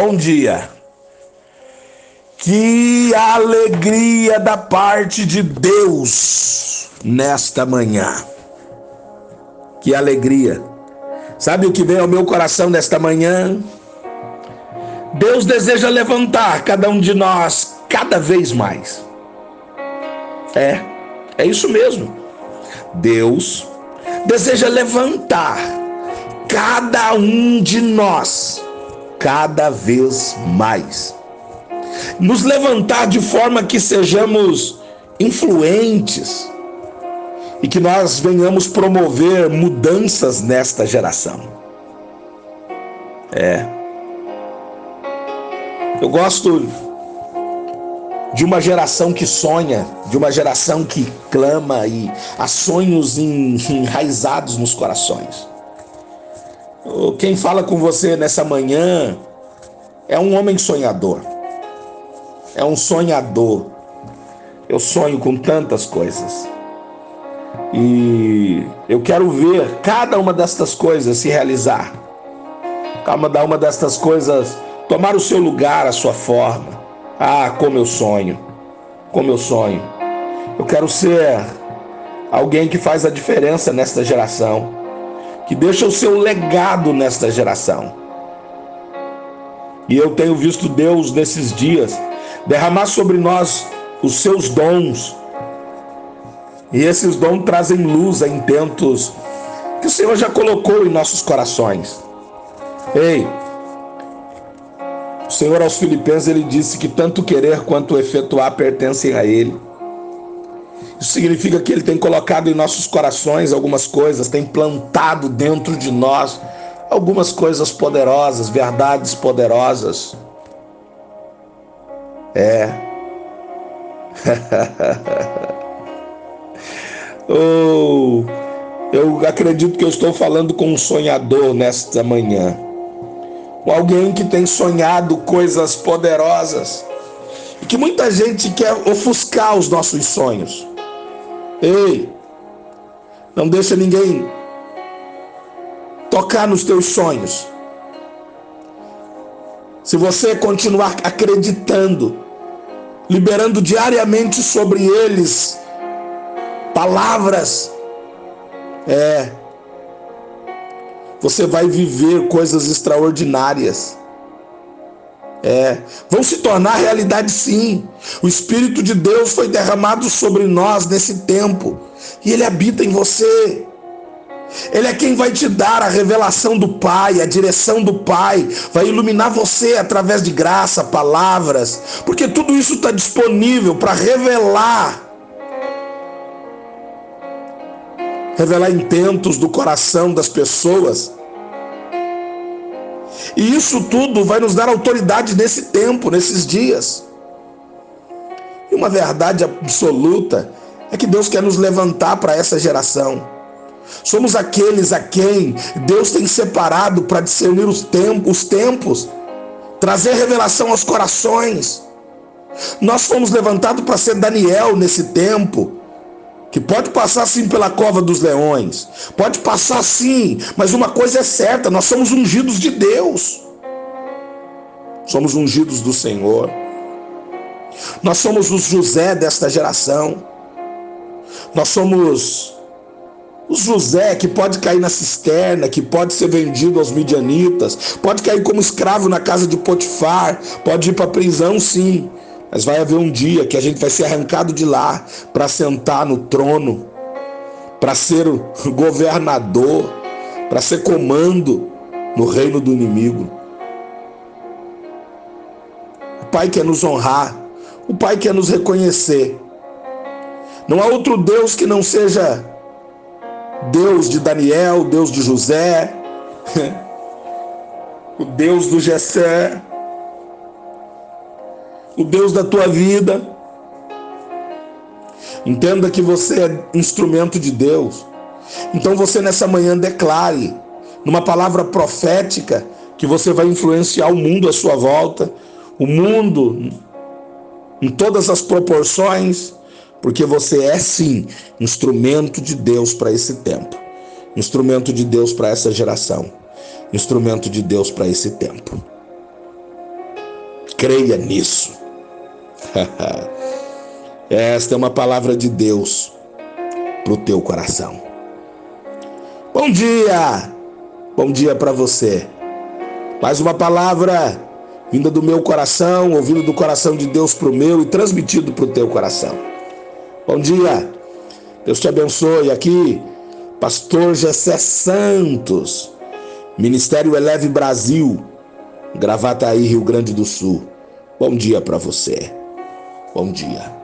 Bom dia. Que alegria da parte de Deus nesta manhã. Que alegria. Sabe o que vem ao meu coração nesta manhã? Deus deseja levantar cada um de nós cada vez mais. É, é isso mesmo. Deus deseja levantar cada um de nós cada vez mais. Nos levantar de forma que sejamos influentes e que nós venhamos promover mudanças nesta geração. É. Eu gosto de uma geração que sonha, de uma geração que clama e há sonhos enraizados nos corações. Quem fala com você nessa manhã é um homem sonhador. É um sonhador. Eu sonho com tantas coisas. E eu quero ver cada uma destas coisas se realizar. Cada uma destas coisas tomar o seu lugar, a sua forma. Ah, como eu sonho. Como eu sonho. Eu quero ser alguém que faz a diferença nesta geração que deixa o seu legado nesta geração. E eu tenho visto Deus nesses dias derramar sobre nós os seus dons. E esses dons trazem luz a intentos que o Senhor já colocou em nossos corações. Ei, o Senhor aos Filipenses ele disse que tanto querer quanto efetuar pertencem a Ele. Isso significa que Ele tem colocado em nossos corações algumas coisas, tem plantado dentro de nós algumas coisas poderosas, verdades poderosas. É. oh, eu acredito que eu estou falando com um sonhador nesta manhã. Com alguém que tem sonhado coisas poderosas. E que muita gente quer ofuscar os nossos sonhos. Ei, não deixa ninguém tocar nos teus sonhos. Se você continuar acreditando, liberando diariamente sobre eles palavras, é, você vai viver coisas extraordinárias. É, vão se tornar realidade sim. O Espírito de Deus foi derramado sobre nós nesse tempo e ele habita em você. Ele é quem vai te dar a revelação do Pai, a direção do Pai, vai iluminar você através de graça, palavras, porque tudo isso está disponível para revelar. Revelar intentos do coração das pessoas e isso tudo vai nos dar autoridade nesse tempo, nesses dias. E uma verdade absoluta é que Deus quer nos levantar para essa geração. Somos aqueles a quem Deus tem separado para discernir os tempos, os tempos, trazer revelação aos corações. Nós fomos levantados para ser Daniel nesse tempo, que pode passar sim pela cova dos leões, pode passar sim, mas uma coisa é certa: nós somos ungidos de Deus, somos ungidos do Senhor, nós somos os José desta geração, nós somos os José que pode cair na cisterna, que pode ser vendido aos midianitas, pode cair como escravo na casa de Potifar, pode ir para a prisão sim, mas vai haver um dia que a gente vai ser arrancado de lá para sentar no trono, para ser o governador, para ser comando no reino do inimigo. O Pai quer nos honrar, o Pai quer nos reconhecer. Não há outro Deus que não seja Deus de Daniel, Deus de José, o Deus do Jessé, o Deus da tua vida. Entenda que você é instrumento de Deus. Então você nessa manhã declare, numa palavra profética, que você vai influenciar o mundo à sua volta, o mundo em todas as proporções, porque você é sim instrumento de Deus para esse tempo, instrumento de Deus para essa geração, instrumento de Deus para esse tempo. Creia nisso. Esta é uma palavra de Deus para o teu coração. Bom dia! Bom dia para você. Mais uma palavra vinda do meu coração, ouvindo do coração de Deus para o meu e transmitido para o teu coração. Bom dia, Deus te abençoe. Aqui, Pastor Gessé Santos, Ministério Eleve Brasil, Gravataí, Rio Grande do Sul. Bom dia para você. Bom dia.